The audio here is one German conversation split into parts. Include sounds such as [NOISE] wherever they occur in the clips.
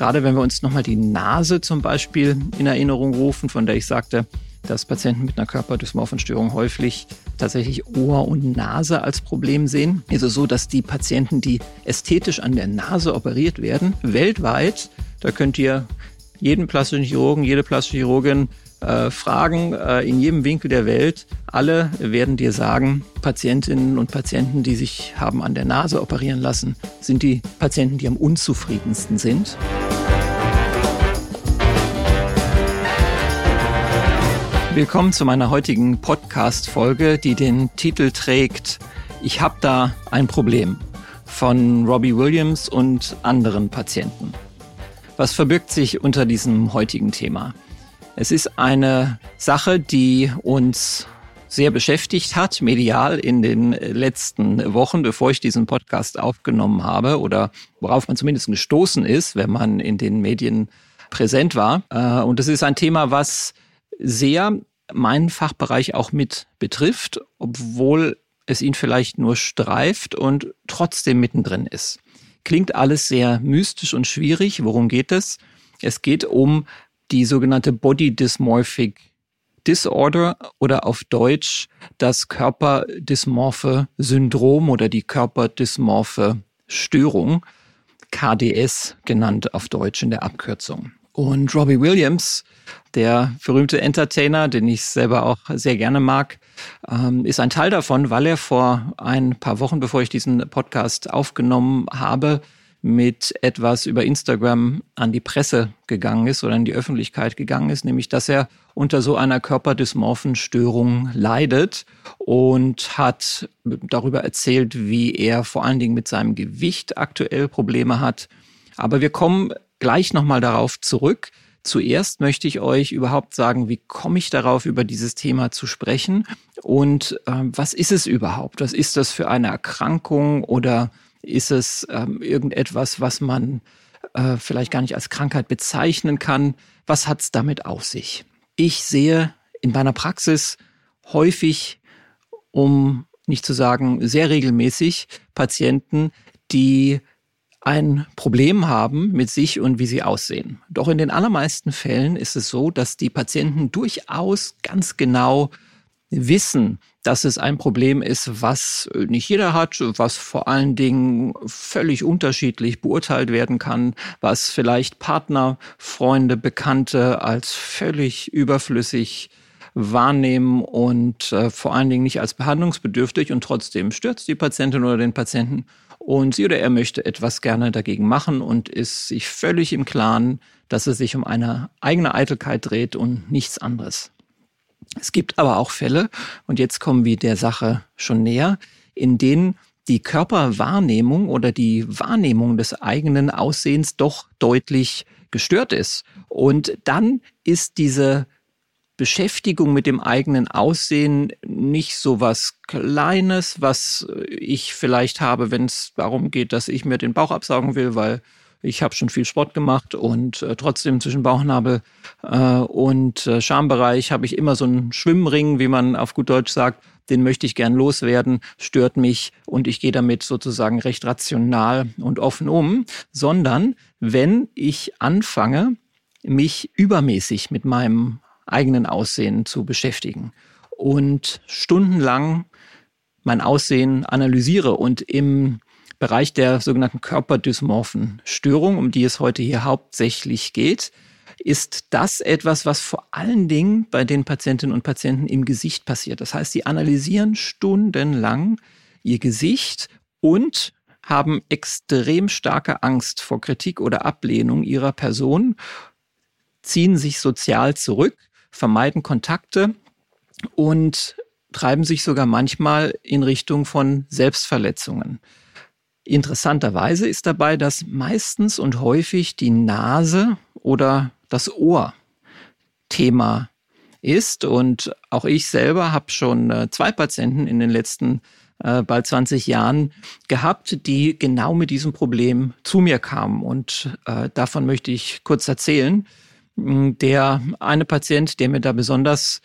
Gerade wenn wir uns nochmal die Nase zum Beispiel in Erinnerung rufen, von der ich sagte, dass Patienten mit einer Körperdysmorphenstörung häufig tatsächlich Ohr und Nase als Problem sehen. es so, dass die Patienten, die ästhetisch an der Nase operiert werden, weltweit, da könnt ihr jeden plastischen Chirurgen, jede plastische Chirurgin äh, fragen, äh, in jedem Winkel der Welt. Alle werden dir sagen, Patientinnen und Patienten, die sich haben an der Nase operieren lassen, sind die Patienten, die am unzufriedensten sind. Willkommen zu meiner heutigen Podcast-Folge, die den Titel trägt Ich habe da ein Problem von Robbie Williams und anderen Patienten. Was verbirgt sich unter diesem heutigen Thema? Es ist eine Sache, die uns sehr beschäftigt hat, medial in den letzten Wochen, bevor ich diesen Podcast aufgenommen habe oder worauf man zumindest gestoßen ist, wenn man in den Medien präsent war. Äh, und es ist ein Thema, was sehr meinen Fachbereich auch mit betrifft, obwohl es ihn vielleicht nur streift und trotzdem mittendrin ist. Klingt alles sehr mystisch und schwierig. Worum geht es? Es geht um die sogenannte Body Dysmorphic Disorder oder auf Deutsch das körperdysmorphe Syndrom oder die körperdysmorphe Störung, KDS genannt auf Deutsch in der Abkürzung. Und Robbie Williams, der berühmte Entertainer, den ich selber auch sehr gerne mag, ähm, ist ein Teil davon, weil er vor ein paar Wochen, bevor ich diesen Podcast aufgenommen habe, mit etwas über Instagram an die Presse gegangen ist oder in die Öffentlichkeit gegangen ist, nämlich dass er unter so einer körperdysmorphen Störung leidet und hat darüber erzählt, wie er vor allen Dingen mit seinem Gewicht aktuell Probleme hat. Aber wir kommen gleich nochmal darauf zurück. Zuerst möchte ich euch überhaupt sagen, wie komme ich darauf, über dieses Thema zu sprechen und äh, was ist es überhaupt? Was ist das für eine Erkrankung oder ist es ähm, irgendetwas, was man äh, vielleicht gar nicht als Krankheit bezeichnen kann? Was hat es damit auf sich? Ich sehe in meiner Praxis häufig, um nicht zu sagen sehr regelmäßig, Patienten, die ein Problem haben mit sich und wie sie aussehen. Doch in den allermeisten Fällen ist es so, dass die Patienten durchaus ganz genau wissen, dass es ein Problem ist, was nicht jeder hat, was vor allen Dingen völlig unterschiedlich beurteilt werden kann, was vielleicht Partner, Freunde, Bekannte als völlig überflüssig wahrnehmen und äh, vor allen Dingen nicht als behandlungsbedürftig und trotzdem stört die Patientin oder den Patienten und sie oder er möchte etwas gerne dagegen machen und ist sich völlig im Klaren, dass es sich um eine eigene Eitelkeit dreht und nichts anderes. Es gibt aber auch Fälle, und jetzt kommen wir der Sache schon näher, in denen die Körperwahrnehmung oder die Wahrnehmung des eigenen Aussehens doch deutlich gestört ist. Und dann ist diese Beschäftigung mit dem eigenen Aussehen nicht so was Kleines, was ich vielleicht habe, wenn es darum geht, dass ich mir den Bauch absaugen will, weil ich habe schon viel Sport gemacht und äh, trotzdem zwischen Bauchnabel äh, und äh, Schambereich habe ich immer so einen Schwimmring, wie man auf gut Deutsch sagt. Den möchte ich gern loswerden, stört mich und ich gehe damit sozusagen recht rational und offen um, sondern wenn ich anfange, mich übermäßig mit meinem eigenen Aussehen zu beschäftigen und stundenlang mein Aussehen analysiere und im Bereich der sogenannten körperdysmorphen Störung, um die es heute hier hauptsächlich geht, ist das etwas, was vor allen Dingen bei den Patientinnen und Patienten im Gesicht passiert. Das heißt, sie analysieren stundenlang ihr Gesicht und haben extrem starke Angst vor Kritik oder Ablehnung ihrer Person, ziehen sich sozial zurück vermeiden Kontakte und treiben sich sogar manchmal in Richtung von Selbstverletzungen. Interessanterweise ist dabei, dass meistens und häufig die Nase oder das Ohr Thema ist. Und auch ich selber habe schon äh, zwei Patienten in den letzten äh, bald 20 Jahren gehabt, die genau mit diesem Problem zu mir kamen. Und äh, davon möchte ich kurz erzählen. Der eine Patient, der mir da besonders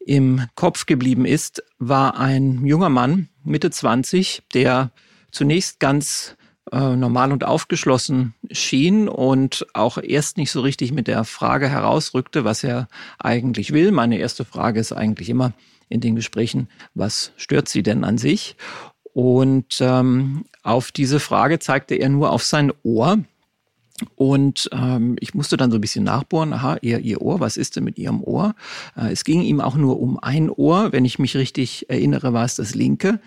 im Kopf geblieben ist, war ein junger Mann, Mitte 20, der zunächst ganz äh, normal und aufgeschlossen schien und auch erst nicht so richtig mit der Frage herausrückte, was er eigentlich will. Meine erste Frage ist eigentlich immer in den Gesprächen, was stört Sie denn an sich? Und ähm, auf diese Frage zeigte er nur auf sein Ohr. Und ähm, ich musste dann so ein bisschen nachbohren, aha, ihr, ihr Ohr, was ist denn mit Ihrem Ohr? Äh, es ging ihm auch nur um ein Ohr, wenn ich mich richtig erinnere, war es das linke.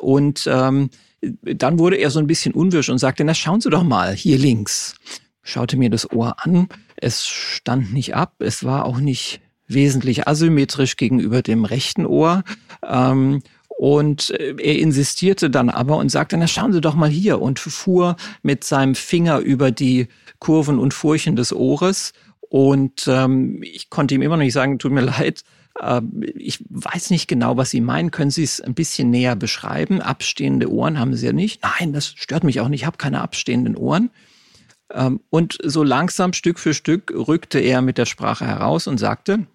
Und ähm, dann wurde er so ein bisschen unwirsch und sagte, na schauen Sie doch mal, hier links. Schaute mir das Ohr an, es stand nicht ab, es war auch nicht wesentlich asymmetrisch gegenüber dem rechten Ohr. Ähm, und äh, er insistierte dann aber und sagte, na schauen Sie doch mal hier und fuhr mit seinem Finger über die Kurven und Furchen des Ohres. Und ähm, ich konnte ihm immer noch nicht sagen, tut mir [LAUGHS] leid, ich weiß nicht genau, was Sie meinen. Können Sie es ein bisschen näher beschreiben? Abstehende Ohren haben Sie ja nicht. Nein, das stört mich auch nicht. Ich habe keine abstehenden Ohren. Ähm, und so langsam, Stück für Stück, rückte er mit der Sprache heraus und sagte,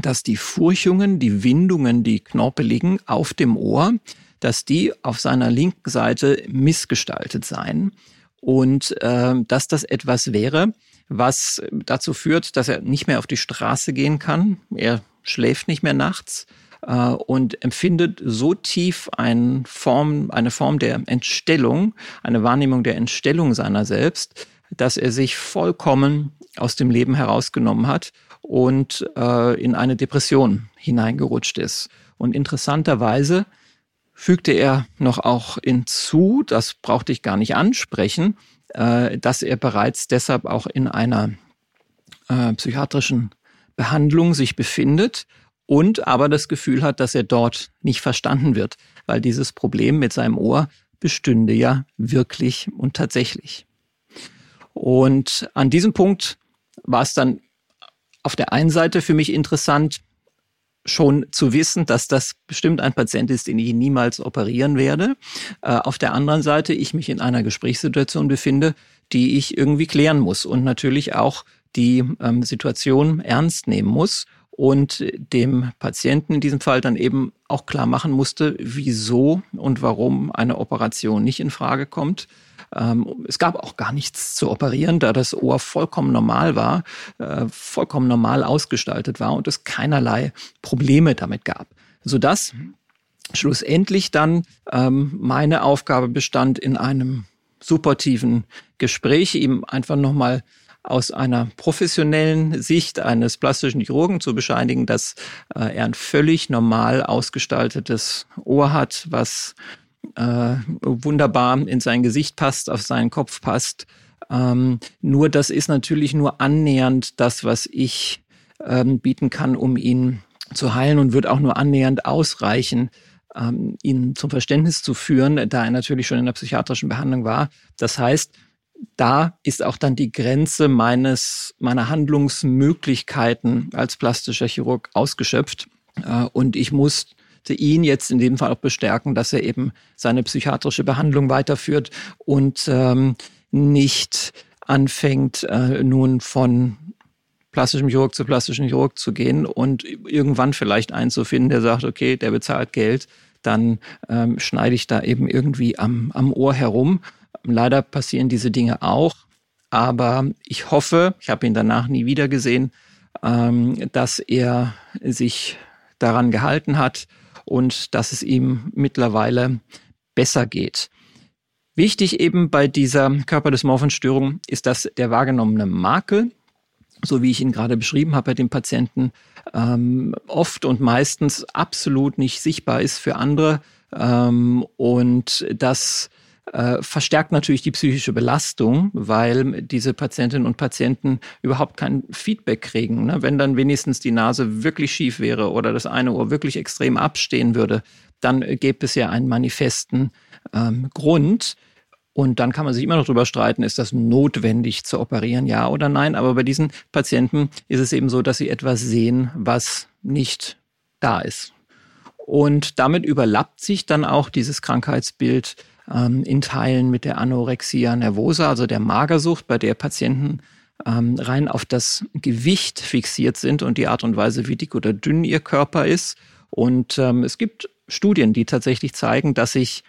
dass die Furchungen, die Windungen, die knorpeligen auf dem Ohr, dass die auf seiner linken Seite missgestaltet seien und äh, dass das etwas wäre, was dazu führt, dass er nicht mehr auf die Straße gehen kann. Er schläft nicht mehr nachts äh, und empfindet so tief ein Form, eine Form der Entstellung, eine Wahrnehmung der Entstellung seiner selbst, dass er sich vollkommen aus dem Leben herausgenommen hat und äh, in eine Depression hineingerutscht ist. Und interessanterweise fügte er noch auch hinzu, das brauchte ich gar nicht ansprechen, äh, dass er bereits deshalb auch in einer äh, psychiatrischen Behandlung sich befindet und aber das Gefühl hat, dass er dort nicht verstanden wird, weil dieses Problem mit seinem Ohr bestünde ja wirklich und tatsächlich. Und an diesem Punkt war es dann auf der einen Seite für mich interessant, schon zu wissen, dass das bestimmt ein Patient ist, den ich niemals operieren werde. Äh, auf der anderen Seite ich mich in einer Gesprächssituation befinde, die ich irgendwie klären muss und natürlich auch die ähm, Situation ernst nehmen muss und dem Patienten in diesem Fall dann eben auch klar machen musste, wieso und warum eine Operation nicht in Frage kommt. Ähm, es gab auch gar nichts zu operieren, da das Ohr vollkommen normal war, äh, vollkommen normal ausgestaltet war und es keinerlei Probleme damit gab, sodass schlussendlich dann ähm, meine Aufgabe bestand in einem supportiven Gespräch, ihm einfach nochmal aus einer professionellen Sicht eines plastischen Chirurgen zu bescheinigen, dass äh, er ein völlig normal ausgestaltetes Ohr hat, was äh, wunderbar in sein Gesicht passt, auf seinen Kopf passt. Ähm, nur das ist natürlich nur annähernd das, was ich ähm, bieten kann, um ihn zu heilen und wird auch nur annähernd ausreichen, ähm, ihn zum Verständnis zu führen, da er natürlich schon in der psychiatrischen Behandlung war. Das heißt, da ist auch dann die Grenze meines, meiner Handlungsmöglichkeiten als plastischer Chirurg ausgeschöpft. Äh, und ich musste ihn jetzt in dem Fall auch bestärken, dass er eben seine psychiatrische Behandlung weiterführt und ähm, nicht anfängt, äh, nun von plastischem Chirurg zu plastischem Chirurg zu gehen und irgendwann vielleicht einen zu finden, der sagt, okay, der bezahlt Geld, dann ähm, schneide ich da eben irgendwie am, am Ohr herum. Leider passieren diese Dinge auch, aber ich hoffe, ich habe ihn danach nie wieder gesehen, ähm, dass er sich daran gehalten hat und dass es ihm mittlerweile besser geht. Wichtig eben bei dieser Körperdysmorphenstörung ist, dass der wahrgenommene Makel, so wie ich ihn gerade beschrieben habe bei dem Patienten, ähm, oft und meistens absolut nicht sichtbar ist für andere ähm, und dass äh, verstärkt natürlich die psychische Belastung, weil diese Patientinnen und Patienten überhaupt kein Feedback kriegen. Ne? Wenn dann wenigstens die Nase wirklich schief wäre oder das eine Ohr wirklich extrem abstehen würde, dann gäbe es ja einen manifesten ähm, Grund. Und dann kann man sich immer noch darüber streiten, ist das notwendig zu operieren, ja oder nein. Aber bei diesen Patienten ist es eben so, dass sie etwas sehen, was nicht da ist. Und damit überlappt sich dann auch dieses Krankheitsbild ähm, in Teilen mit der Anorexia nervosa, also der Magersucht, bei der Patienten ähm, rein auf das Gewicht fixiert sind und die Art und Weise, wie dick oder dünn ihr Körper ist. Und ähm, es gibt Studien, die tatsächlich zeigen, dass sich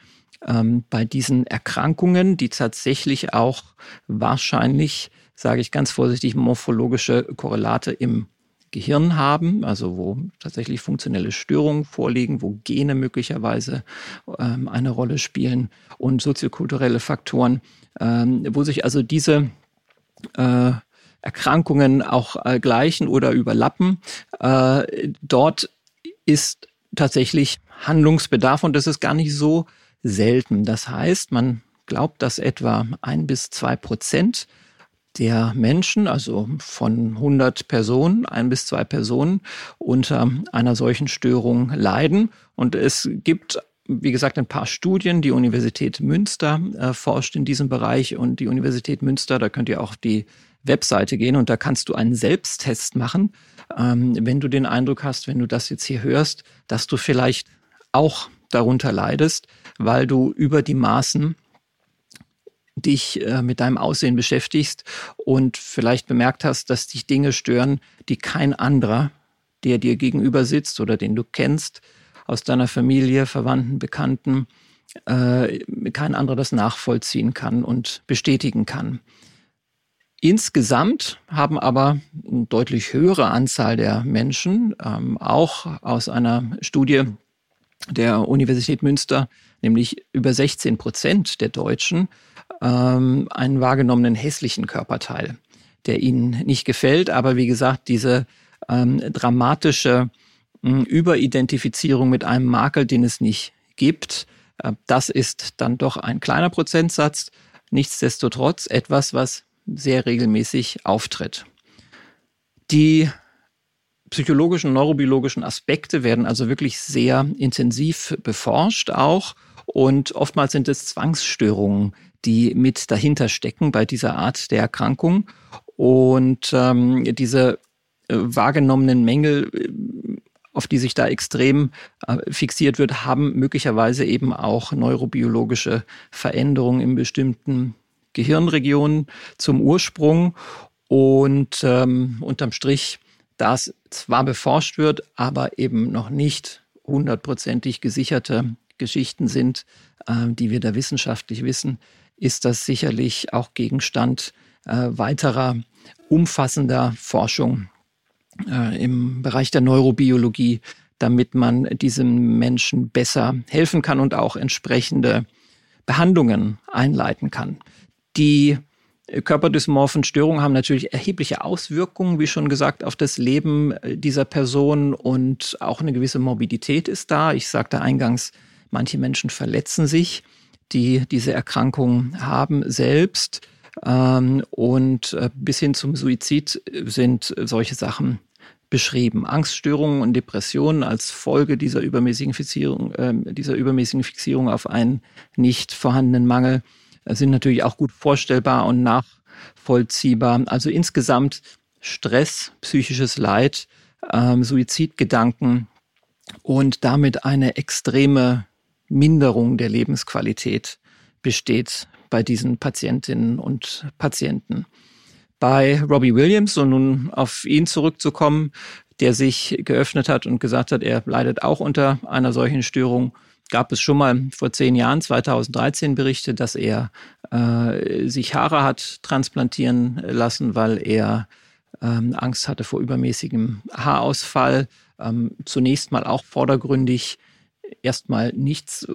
ähm, bei diesen Erkrankungen, die tatsächlich auch wahrscheinlich, sage ich ganz vorsichtig, morphologische Korrelate im Gehirn haben, also wo tatsächlich funktionelle Störungen vorliegen, wo Gene möglicherweise ähm, eine Rolle spielen und soziokulturelle Faktoren, ähm, wo sich also diese äh, Erkrankungen auch äh, gleichen oder überlappen. Äh, dort ist tatsächlich Handlungsbedarf und das ist gar nicht so selten. Das heißt, man glaubt, dass etwa ein bis zwei Prozent der Menschen, also von 100 Personen, ein bis zwei Personen unter einer solchen Störung leiden. Und es gibt wie gesagt, ein paar Studien. Die Universität Münster äh, forscht in diesem Bereich und die Universität Münster, da könnt ihr auch die Webseite gehen und da kannst du einen Selbsttest machen, ähm, wenn du den Eindruck hast, wenn du das jetzt hier hörst, dass du vielleicht auch darunter leidest, weil du über die Maßen dich äh, mit deinem Aussehen beschäftigst und vielleicht bemerkt hast, dass dich Dinge stören, die kein anderer, der dir gegenüber sitzt oder den du kennst, aus deiner Familie, Verwandten, Bekannten, äh, kein anderer das nachvollziehen kann und bestätigen kann. Insgesamt haben aber eine deutlich höhere Anzahl der Menschen, ähm, auch aus einer Studie der Universität Münster, nämlich über 16 Prozent der Deutschen, ähm, einen wahrgenommenen hässlichen Körperteil, der ihnen nicht gefällt. Aber wie gesagt, diese ähm, dramatische äh, Überidentifizierung mit einem Makel, den es nicht gibt, äh, das ist dann doch ein kleiner Prozentsatz. Nichtsdestotrotz etwas, was sehr regelmäßig auftritt. Die psychologischen, neurobiologischen Aspekte werden also wirklich sehr intensiv beforscht auch. Und oftmals sind es Zwangsstörungen, die mit dahinter stecken bei dieser Art der Erkrankung. Und ähm, diese äh, wahrgenommenen Mängel, äh, auf die sich da extrem äh, fixiert wird, haben möglicherweise eben auch neurobiologische Veränderungen in bestimmten Gehirnregionen zum Ursprung und ähm, unterm Strich, das zwar beforscht wird, aber eben noch nicht hundertprozentig gesicherte Geschichten sind, äh, die wir da wissenschaftlich wissen, ist das sicherlich auch Gegenstand äh, weiterer umfassender Forschung äh, im Bereich der Neurobiologie, damit man diesem Menschen besser helfen kann und auch entsprechende Behandlungen einleiten kann. Die körperdysmorphen Störungen haben natürlich erhebliche Auswirkungen, wie schon gesagt, auf das Leben dieser Person und auch eine gewisse Morbidität ist da. Ich sagte eingangs, manche Menschen verletzen sich, die diese Erkrankung haben selbst. Ähm, und äh, bis hin zum Suizid sind solche Sachen beschrieben. Angststörungen und Depressionen als Folge dieser übermäßigen Fixierung, äh, dieser übermäßigen Fixierung auf einen nicht vorhandenen Mangel sind natürlich auch gut vorstellbar und nachvollziehbar. Also insgesamt Stress, psychisches Leid, ähm, Suizidgedanken und damit eine extreme Minderung der Lebensqualität besteht bei diesen Patientinnen und Patienten. Bei Robbie Williams, um nun auf ihn zurückzukommen, der sich geöffnet hat und gesagt hat, er leidet auch unter einer solchen Störung, gab es schon mal vor zehn Jahren, 2013, Berichte, dass er äh, sich Haare hat transplantieren lassen, weil er ähm, Angst hatte vor übermäßigem Haarausfall. Ähm, zunächst mal auch vordergründig erstmal nichts,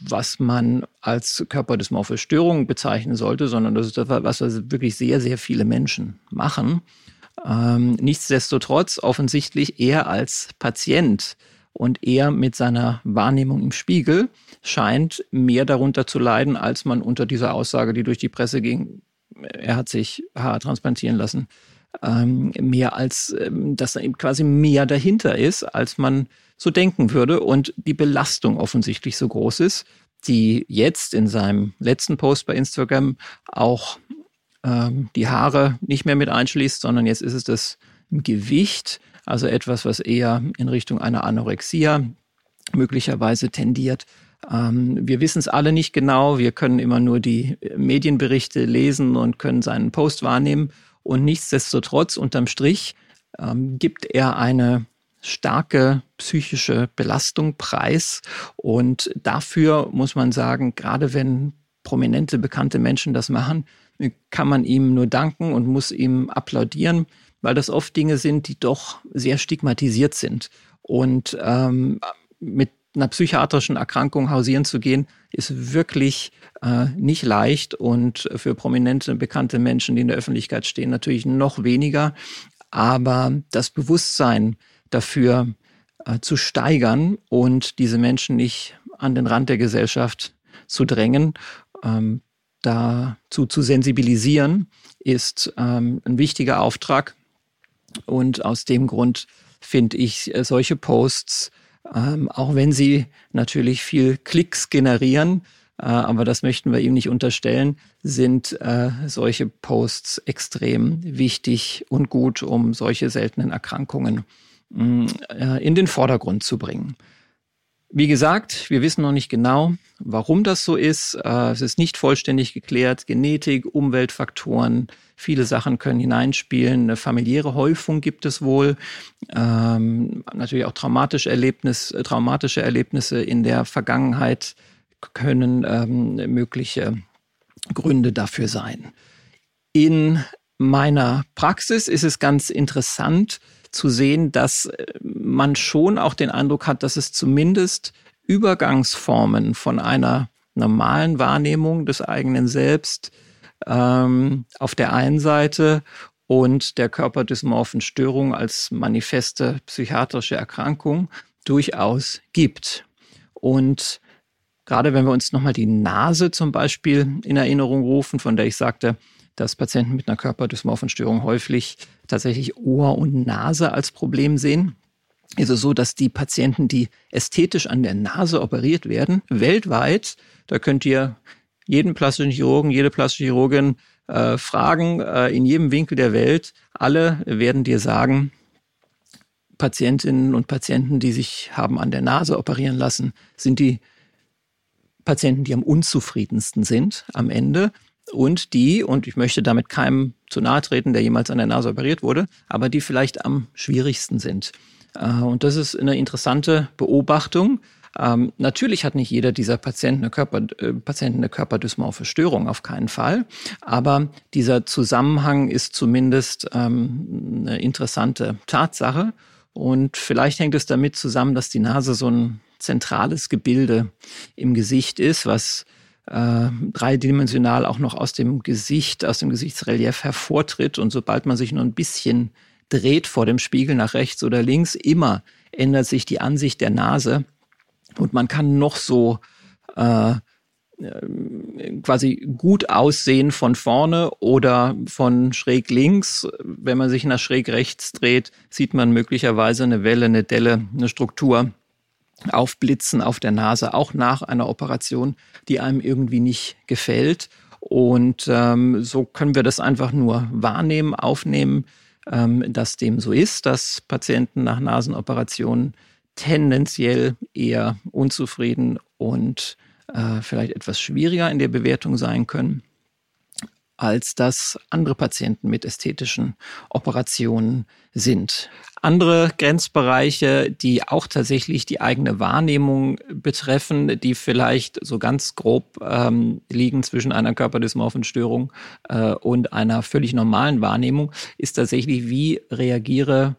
was man als körperdysmorphe Störung bezeichnen sollte, sondern das ist etwas, was wirklich sehr, sehr viele Menschen machen. Ähm, nichtsdestotrotz offensichtlich er als Patient und er mit seiner Wahrnehmung im Spiegel scheint mehr darunter zu leiden, als man unter dieser Aussage, die durch die Presse ging, er hat sich Haar transplantieren lassen, ähm, mehr als, ähm, dass da eben quasi mehr dahinter ist, als man so denken würde und die Belastung offensichtlich so groß ist, die jetzt in seinem letzten Post bei Instagram auch ähm, die Haare nicht mehr mit einschließt, sondern jetzt ist es das Gewicht, also etwas, was eher in Richtung einer Anorexia möglicherweise tendiert. Ähm, wir wissen es alle nicht genau. Wir können immer nur die Medienberichte lesen und können seinen Post wahrnehmen. Und nichtsdestotrotz, unterm Strich, ähm, gibt er eine starke psychische Belastung preis. Und dafür muss man sagen, gerade wenn prominente, bekannte Menschen das machen, kann man ihm nur danken und muss ihm applaudieren, weil das oft Dinge sind, die doch sehr stigmatisiert sind. Und ähm, mit einer psychiatrischen Erkrankung hausieren zu gehen, ist wirklich äh, nicht leicht und für prominente, bekannte Menschen, die in der Öffentlichkeit stehen, natürlich noch weniger. Aber das Bewusstsein dafür äh, zu steigern und diese Menschen nicht an den Rand der Gesellschaft zu drängen, ähm, dazu zu sensibilisieren, ist ähm, ein wichtiger Auftrag. Und aus dem Grund finde ich äh, solche Posts ähm, auch wenn sie natürlich viel Klicks generieren, äh, aber das möchten wir ihm nicht unterstellen, sind äh, solche Posts extrem wichtig und gut, um solche seltenen Erkrankungen mh, äh, in den Vordergrund zu bringen. Wie gesagt, wir wissen noch nicht genau, warum das so ist. Äh, es ist nicht vollständig geklärt. Genetik, Umweltfaktoren, viele Sachen können hineinspielen. Eine familiäre Häufung gibt es wohl. Ähm, natürlich auch traumatische, Erlebnis, traumatische Erlebnisse in der Vergangenheit können ähm, mögliche Gründe dafür sein. In meiner Praxis ist es ganz interessant, zu sehen, dass äh, man schon auch den Eindruck hat, dass es zumindest Übergangsformen von einer normalen Wahrnehmung des eigenen Selbst ähm, auf der einen Seite und der körperdysmorphen Störung als manifeste psychiatrische Erkrankung durchaus gibt. Und gerade wenn wir uns nochmal die Nase zum Beispiel in Erinnerung rufen, von der ich sagte, dass Patienten mit einer körperdysmorphen Störung häufig tatsächlich Ohr und Nase als Problem sehen. Ist es so, dass die Patienten, die ästhetisch an der Nase operiert werden, weltweit, da könnt ihr jeden plastischen Chirurgen, jede plastische Chirurgin äh, fragen, äh, in jedem Winkel der Welt, alle werden dir sagen, Patientinnen und Patienten, die sich haben an der Nase operieren lassen, sind die Patienten, die am unzufriedensten sind am Ende und die, und ich möchte damit keinem zu nahe treten, der jemals an der Nase operiert wurde, aber die vielleicht am schwierigsten sind. Äh, und das ist eine interessante Beobachtung. Ähm, natürlich hat nicht jeder dieser Patienten eine, Körper, äh, Patienten eine körperdysmorphe Störung, auf keinen Fall. Aber dieser Zusammenhang ist zumindest ähm, eine interessante Tatsache. Und vielleicht hängt es damit zusammen, dass die Nase so ein zentrales Gebilde im Gesicht ist, was äh, dreidimensional auch noch aus dem Gesicht, aus dem Gesichtsrelief hervortritt. Und sobald man sich nur ein bisschen dreht vor dem Spiegel nach rechts oder links, immer ändert sich die Ansicht der Nase. Und man kann noch so äh, quasi gut aussehen von vorne oder von schräg links. Wenn man sich nach schräg rechts dreht, sieht man möglicherweise eine Welle, eine Delle, eine Struktur aufblitzen auf der Nase, auch nach einer Operation, die einem irgendwie nicht gefällt. Und ähm, so können wir das einfach nur wahrnehmen, aufnehmen, ähm, dass dem so ist, dass Patienten nach Nasenoperationen tendenziell eher unzufrieden und äh, vielleicht etwas schwieriger in der Bewertung sein können als das andere Patienten mit ästhetischen Operationen sind. Andere Grenzbereiche, die auch tatsächlich die eigene Wahrnehmung betreffen, die vielleicht so ganz grob ähm, liegen zwischen einer körperdysmorphen Störung äh, und einer völlig normalen Wahrnehmung, ist tatsächlich, wie reagiere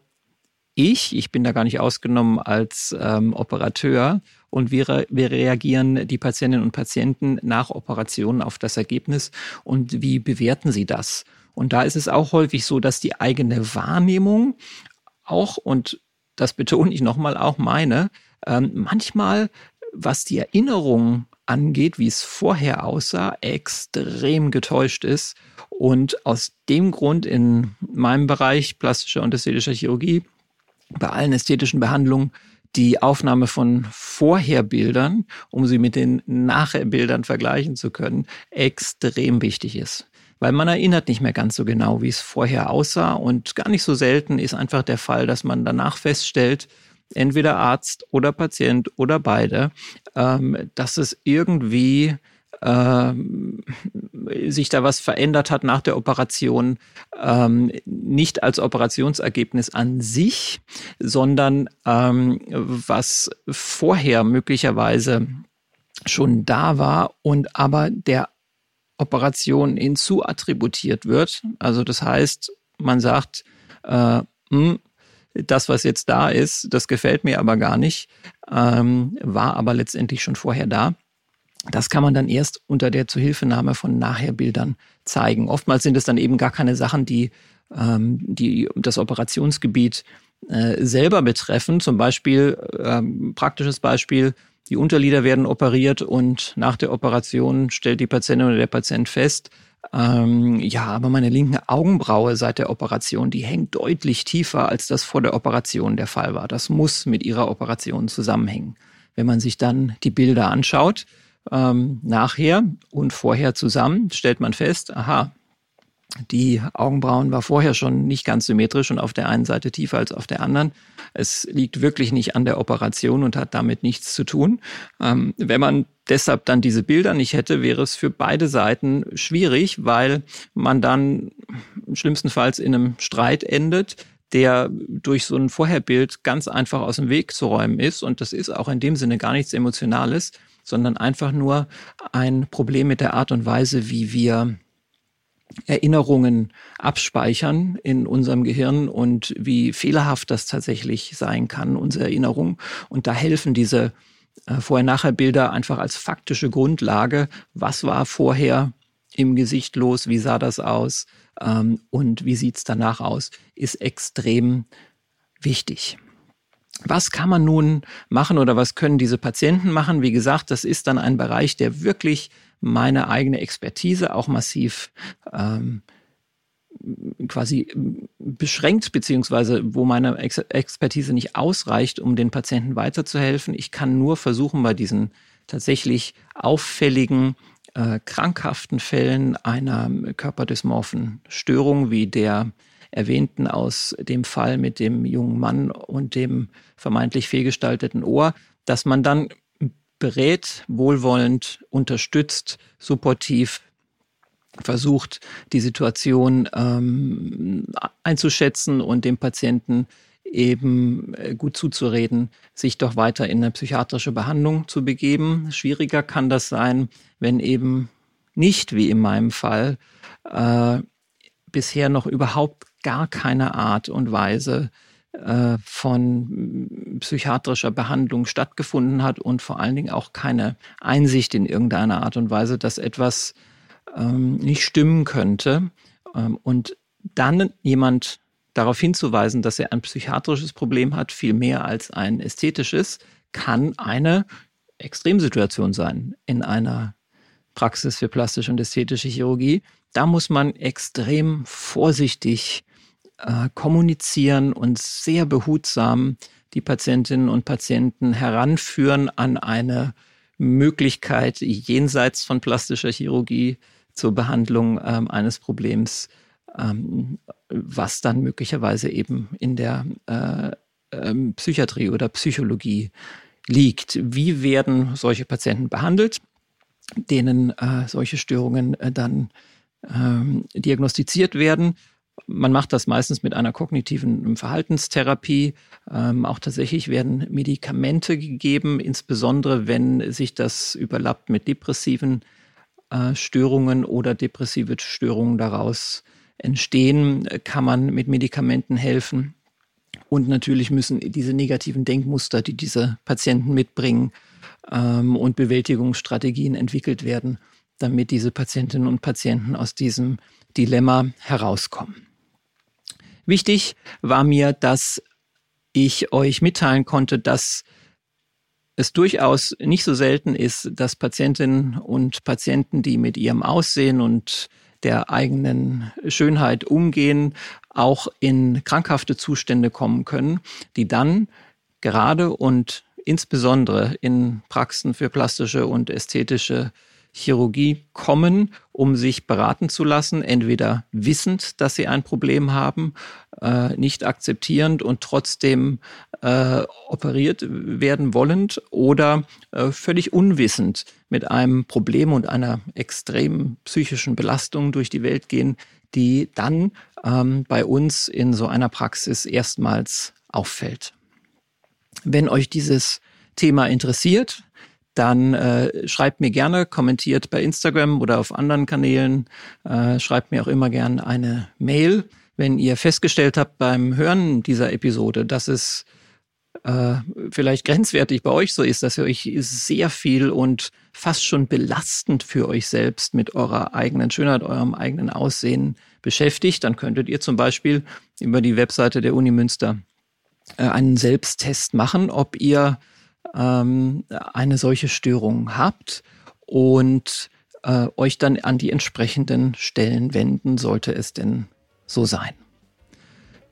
ich, ich bin da gar nicht ausgenommen als ähm, Operateur, und wie, re wie reagieren die Patientinnen und Patienten nach Operationen auf das Ergebnis und wie bewerten sie das? Und da ist es auch häufig so, dass die eigene Wahrnehmung auch, und das betone ich nochmal auch meine, ähm, manchmal, was die Erinnerung angeht, wie es vorher aussah, extrem getäuscht ist. Und aus dem Grund in meinem Bereich plastischer und ästhetischer Chirurgie, bei allen ästhetischen Behandlungen, die Aufnahme von Vorherbildern, um sie mit den Nachherbildern vergleichen zu können, extrem wichtig ist. Weil man erinnert nicht mehr ganz so genau, wie es vorher aussah. Und gar nicht so selten ist einfach der Fall, dass man danach feststellt, entweder Arzt oder Patient oder beide, ähm, dass es irgendwie sich da was verändert hat nach der Operation, ähm, nicht als Operationsergebnis an sich, sondern ähm, was vorher möglicherweise schon da war und aber der Operation hinzuattributiert wird. Also das heißt, man sagt, äh, hm, das, was jetzt da ist, das gefällt mir aber gar nicht, ähm, war aber letztendlich schon vorher da. Das kann man dann erst unter der Zuhilfenahme von Nachherbildern zeigen. Oftmals sind es dann eben gar keine Sachen, die, ähm, die das Operationsgebiet äh, selber betreffen. Zum Beispiel, ähm, praktisches Beispiel, die Unterlieder werden operiert und nach der Operation stellt die Patientin oder der Patient fest, ähm, ja, aber meine linke Augenbraue seit der Operation, die hängt deutlich tiefer, als das vor der Operation der Fall war. Das muss mit ihrer Operation zusammenhängen. Wenn man sich dann die Bilder anschaut, ähm, nachher und vorher zusammen, stellt man fest, aha, die Augenbrauen war vorher schon nicht ganz symmetrisch und auf der einen Seite tiefer als auf der anderen. Es liegt wirklich nicht an der Operation und hat damit nichts zu tun. Ähm, wenn man deshalb dann diese Bilder nicht hätte, wäre es für beide Seiten schwierig, weil man dann schlimmstenfalls in einem Streit endet, der durch so ein Vorherbild ganz einfach aus dem Weg zu räumen ist. Und das ist auch in dem Sinne gar nichts Emotionales, sondern einfach nur ein Problem mit der Art und Weise, wie wir Erinnerungen abspeichern in unserem Gehirn und wie fehlerhaft das tatsächlich sein kann, unsere Erinnerung. Und da helfen diese äh, Vorher-Nachher-Bilder einfach als faktische Grundlage. Was war vorher im Gesicht los? Wie sah das aus? Ähm, und wie sieht's danach aus? Ist extrem wichtig. Was kann man nun machen oder was können diese Patienten machen? Wie gesagt, das ist dann ein Bereich, der wirklich meine eigene Expertise auch massiv ähm, quasi beschränkt, beziehungsweise wo meine Ex Expertise nicht ausreicht, um den Patienten weiterzuhelfen. Ich kann nur versuchen, bei diesen tatsächlich auffälligen, äh, krankhaften Fällen einer körperdysmorphen Störung wie der erwähnten aus dem Fall mit dem jungen Mann und dem vermeintlich fehlgestalteten Ohr, dass man dann berät, wohlwollend, unterstützt, supportiv versucht, die Situation ähm, einzuschätzen und dem Patienten eben äh, gut zuzureden, sich doch weiter in eine psychiatrische Behandlung zu begeben. Schwieriger kann das sein, wenn eben nicht, wie in meinem Fall, äh, bisher noch überhaupt gar keine Art und Weise äh, von psychiatrischer Behandlung stattgefunden hat und vor allen Dingen auch keine Einsicht in irgendeiner Art und Weise, dass etwas ähm, nicht stimmen könnte. Ähm, und dann jemand darauf hinzuweisen, dass er ein psychiatrisches Problem hat, viel mehr als ein ästhetisches, kann eine Extremsituation sein in einer Praxis für plastische und ästhetische Chirurgie. Da muss man extrem vorsichtig äh, kommunizieren und sehr behutsam die Patientinnen und Patienten heranführen an eine Möglichkeit jenseits von plastischer Chirurgie zur Behandlung ähm, eines Problems, ähm, was dann möglicherweise eben in der äh, ähm, Psychiatrie oder Psychologie liegt. Wie werden solche Patienten behandelt, denen äh, solche Störungen äh, dann ähm, diagnostiziert werden? Man macht das meistens mit einer kognitiven Verhaltenstherapie. Ähm, auch tatsächlich werden Medikamente gegeben, insbesondere wenn sich das überlappt mit depressiven äh, Störungen oder depressive Störungen daraus entstehen, kann man mit Medikamenten helfen. Und natürlich müssen diese negativen Denkmuster, die diese Patienten mitbringen, ähm, und Bewältigungsstrategien entwickelt werden, damit diese Patientinnen und Patienten aus diesem Dilemma herauskommen. Wichtig war mir, dass ich euch mitteilen konnte, dass es durchaus nicht so selten ist, dass Patientinnen und Patienten, die mit ihrem Aussehen und der eigenen Schönheit umgehen, auch in krankhafte Zustände kommen können, die dann gerade und insbesondere in Praxen für plastische und ästhetische Chirurgie kommen, um sich beraten zu lassen, entweder wissend, dass sie ein Problem haben, äh, nicht akzeptierend und trotzdem äh, operiert werden wollend oder äh, völlig unwissend mit einem Problem und einer extremen psychischen Belastung durch die Welt gehen, die dann ähm, bei uns in so einer Praxis erstmals auffällt. Wenn euch dieses Thema interessiert, dann äh, schreibt mir gerne, kommentiert bei Instagram oder auf anderen Kanälen, äh, schreibt mir auch immer gerne eine Mail, wenn ihr festgestellt habt beim Hören dieser Episode, dass es äh, vielleicht grenzwertig bei euch so ist, dass ihr euch sehr viel und fast schon belastend für euch selbst mit eurer eigenen Schönheit, eurem eigenen Aussehen beschäftigt, dann könntet ihr zum Beispiel über die Webseite der Uni Münster äh, einen Selbsttest machen, ob ihr ähm, eine solche Störung habt und äh, euch dann an die entsprechenden Stellen wenden, sollte es denn so sein.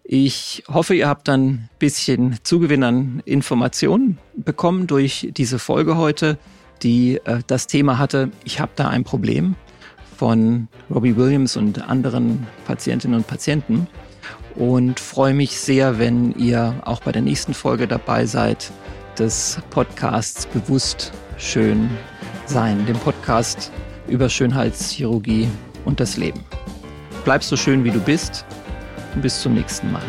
Ich hoffe, ihr habt dann ein bisschen Zugewinn an Informationen bekommen durch diese Folge heute, die äh, das Thema hatte, ich habe da ein Problem von Robbie Williams und anderen Patientinnen und Patienten und freue mich sehr, wenn ihr auch bei der nächsten Folge dabei seid des Podcasts Bewusst Schön Sein, dem Podcast über Schönheitschirurgie und das Leben. Bleib so schön, wie du bist und bis zum nächsten Mal.